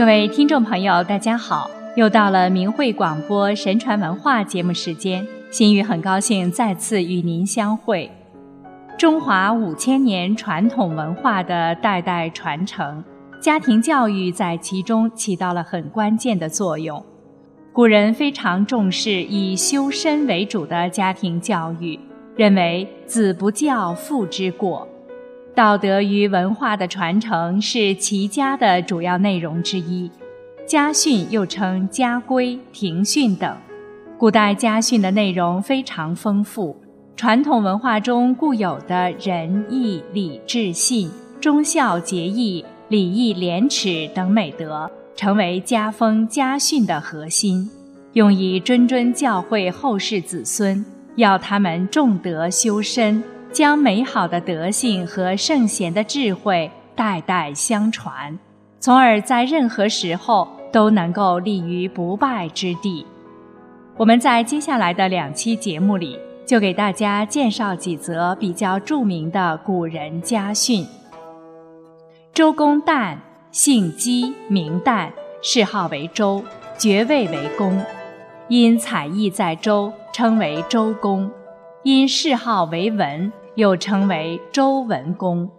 各位听众朋友，大家好！又到了明慧广播神传文化节目时间，心雨很高兴再次与您相会。中华五千年传统文化的代代传承，家庭教育在其中起到了很关键的作用。古人非常重视以修身为主的家庭教育，认为子不教，父之过。道德与文化的传承是齐家的主要内容之一，家训又称家规、庭训等。古代家训的内容非常丰富，传统文化中固有的仁义礼智信、忠孝节义、礼义廉耻等美德，成为家风家训的核心，用以谆谆教诲后世子孙，要他们重德修身。将美好的德性和圣贤的智慧代代相传，从而在任何时候都能够立于不败之地。我们在接下来的两期节目里，就给大家介绍几则比较著名的古人家训。周公旦，姓姬，名旦，谥号为周，爵位为公，因采邑在周，称为周公；因谥号为文。又称为周文公，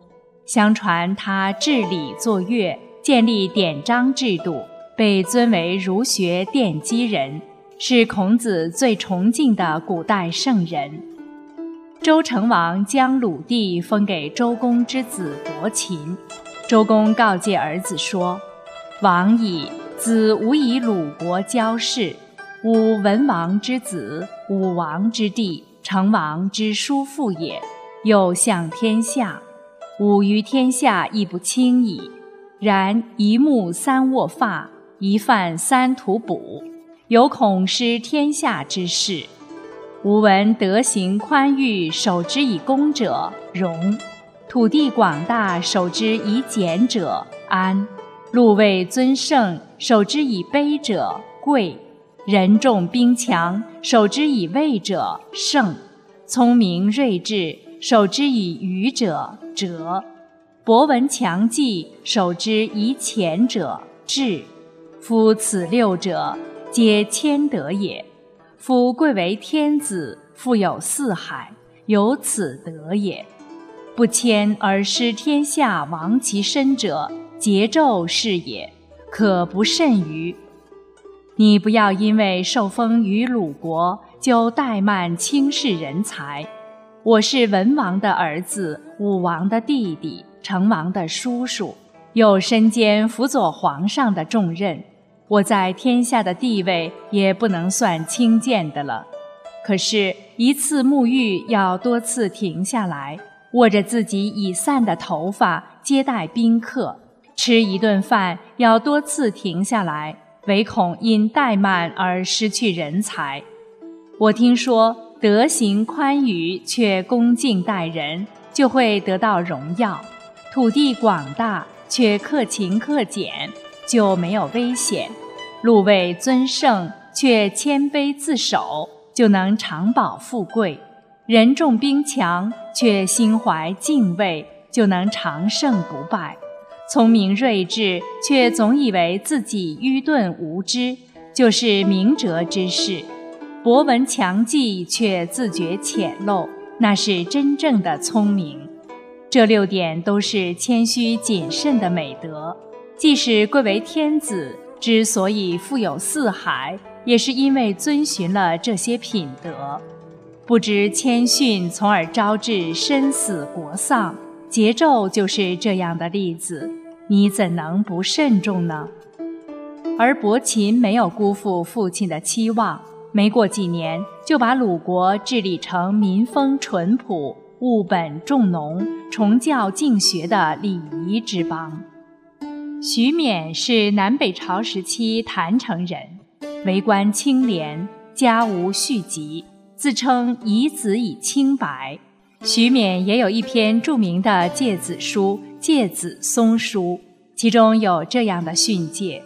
相传他治理作乐，建立典章制度，被尊为儒学奠基人，是孔子最崇敬的古代圣人。周成王将鲁地封给周公之子伯禽，周公告诫儿子说：“王矣，子无以鲁国交氏，吾文王之子，武王之弟，成王之叔父也。”又向天下，吾于天下亦不轻矣。然一目三握发，一饭三吐哺，有恐失天下之事。吾闻德行宽裕，守之以公者荣；土地广大，守之以俭者安；禄位尊盛，守之以卑者贵；人众兵强，守之以畏者胜；聪明睿智。守之以愚者哲，博闻强记；守之以浅者智。夫此六者，皆谦德也。夫贵为天子，富有四海，有此德也。不谦而失天下，亡其身者，桀纣是也。可不甚于？你不要因为受封于鲁国，就怠慢轻视人才。我是文王的儿子，武王的弟弟，成王的叔叔，又身兼辅佐皇上的重任，我在天下的地位也不能算轻贱的了。可是，一次沐浴要多次停下来，握着自己已散的头发接待宾客，吃一顿饭要多次停下来，唯恐因怠慢而失去人才。我听说。德行宽裕却恭敬待人，就会得到荣耀；土地广大却克勤克俭，就没有危险；禄位尊盛却谦卑自守，就能长保富贵；人众兵强却心怀敬畏，就能长胜不败；聪明睿智却总以为自己愚钝无知，就是明哲之士。博闻强记，却自觉浅陋，那是真正的聪明。这六点都是谦虚谨慎的美德。即使贵为天子，之所以富有四海，也是因为遵循了这些品德。不知谦逊，从而招致身死国丧，桀纣就是这样的例子。你怎能不慎重呢？而伯禽没有辜负父亲的期望。没过几年，就把鲁国治理成民风淳朴、务本重农、崇教敬学的礼仪之邦。徐勉是南北朝时期郯城人，为官清廉，家无续籍，自称以子以清白。徐勉也有一篇著名的诫子书《诫子松书》，其中有这样的训诫：“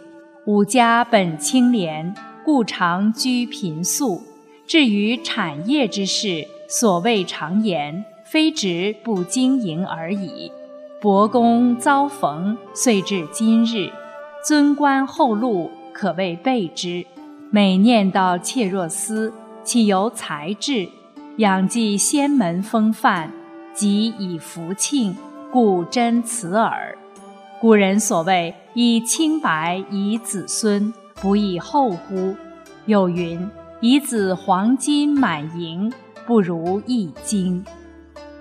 吾家本清廉。”故常居贫素。至于产业之事，所谓常言，非直不经营而已。伯公遭逢，遂至今日。尊官厚禄，可谓备之。每念到妾若斯，岂由才智？仰继先门风范，即以福庆，故真此耳。古人所谓“以清白以子孙，不亦厚乎？”又云：“以子黄金满盈，不如一金。”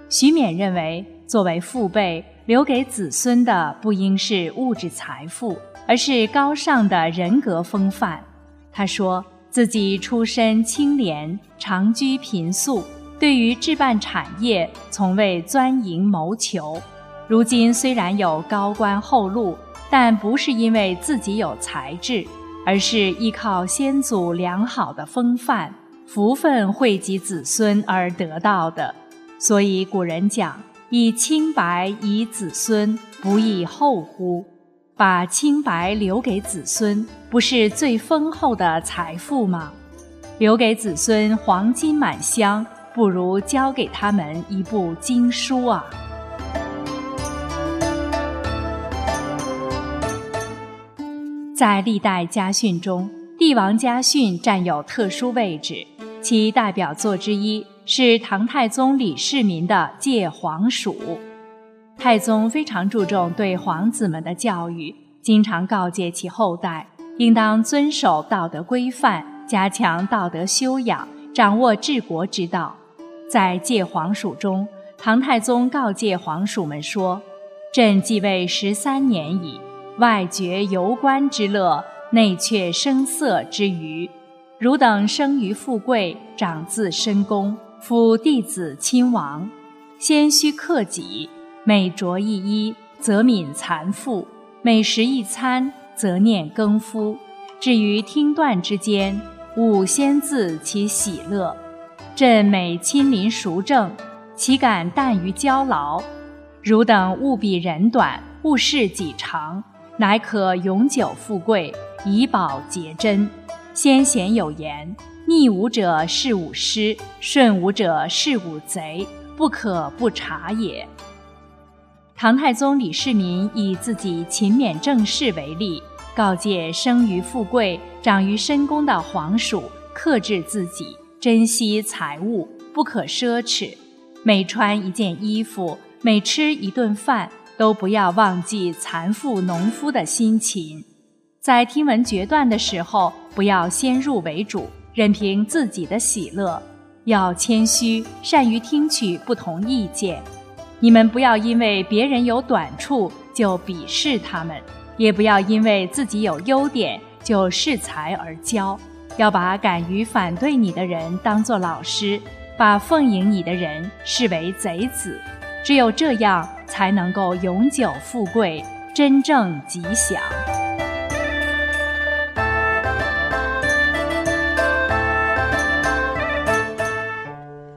徐勉认为，作为父辈，留给子孙的不应是物质财富，而是高尚的人格风范。他说自己出身清廉，长居贫素。对于置办产业，从未钻营谋求。如今虽然有高官厚禄，但不是因为自己有才智，而是依靠先祖良好的风范、福分惠及子孙而得到的。所以古人讲：“以清白以子孙，不亦厚乎？”把清白留给子孙，不是最丰厚的财富吗？留给子孙黄金满箱。不如教给他们一部经书啊！在历代家训中，帝王家训占有特殊位置。其代表作之一是唐太宗李世民的《诫黄鼠》。太宗非常注重对皇子们的教育，经常告诫其后代应当遵守道德规范，加强道德修养，掌握治国之道。在戒黄鼠中，唐太宗告诫皇鼠们说：“朕继位十三年矣，外绝游观之乐，内却声色之余。汝等生于富贵，长自深宫，夫弟子亲王，先须克己。每着一衣，则悯残妇；每食一餐，则念更夫。至于听断之间，勿先自其喜乐。”朕每亲临熟政，岂敢怠于交劳？汝等务比人短，勿视己长，乃可永久富贵，以保节贞。先贤有言：逆吾者是吾师，顺吾者是吾贼，不可不察也。唐太宗李世民以自己勤勉正事为例，告诫生于富贵、长于深宫的皇属克制自己。珍惜财物，不可奢侈。每穿一件衣服，每吃一顿饭，都不要忘记残妇农夫的辛勤。在听闻决断的时候，不要先入为主，任凭自己的喜乐。要谦虚，善于听取不同意见。你们不要因为别人有短处就鄙视他们，也不要因为自己有优点就恃才而骄。要把敢于反对你的人当作老师，把奉迎你的人视为贼子，只有这样才能够永久富贵，真正吉祥。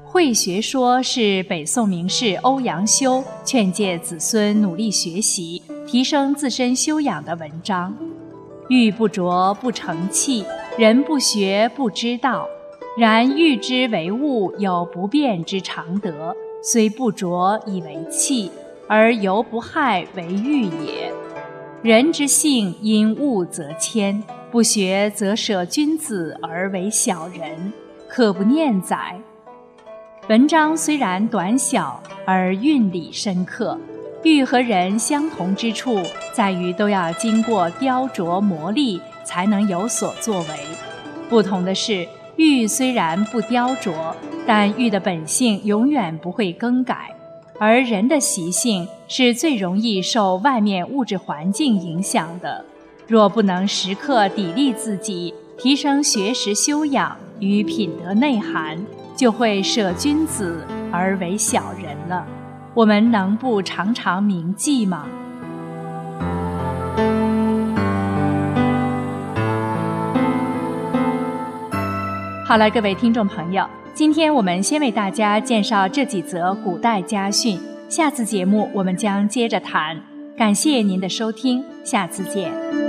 会学说是北宋名士欧阳修劝诫子孙努力学习、提升自身修养的文章。玉不琢不成器。人不学不知道，然欲之为物有不变之常德，虽不琢以为器，而犹不害为欲也。人之性因物则迁，不学则舍君子而为小人，可不念哉？文章虽然短小，而韵理深刻。玉和人相同之处在于，都要经过雕琢磨砺。才能有所作为。不同的是，玉虽然不雕琢，但玉的本性永远不会更改。而人的习性是最容易受外面物质环境影响的。若不能时刻砥砺自己，提升学识修养与品德内涵，就会舍君子而为小人了。我们能不常常铭记吗？好了，各位听众朋友，今天我们先为大家介绍这几则古代家训，下次节目我们将接着谈。感谢您的收听，下次见。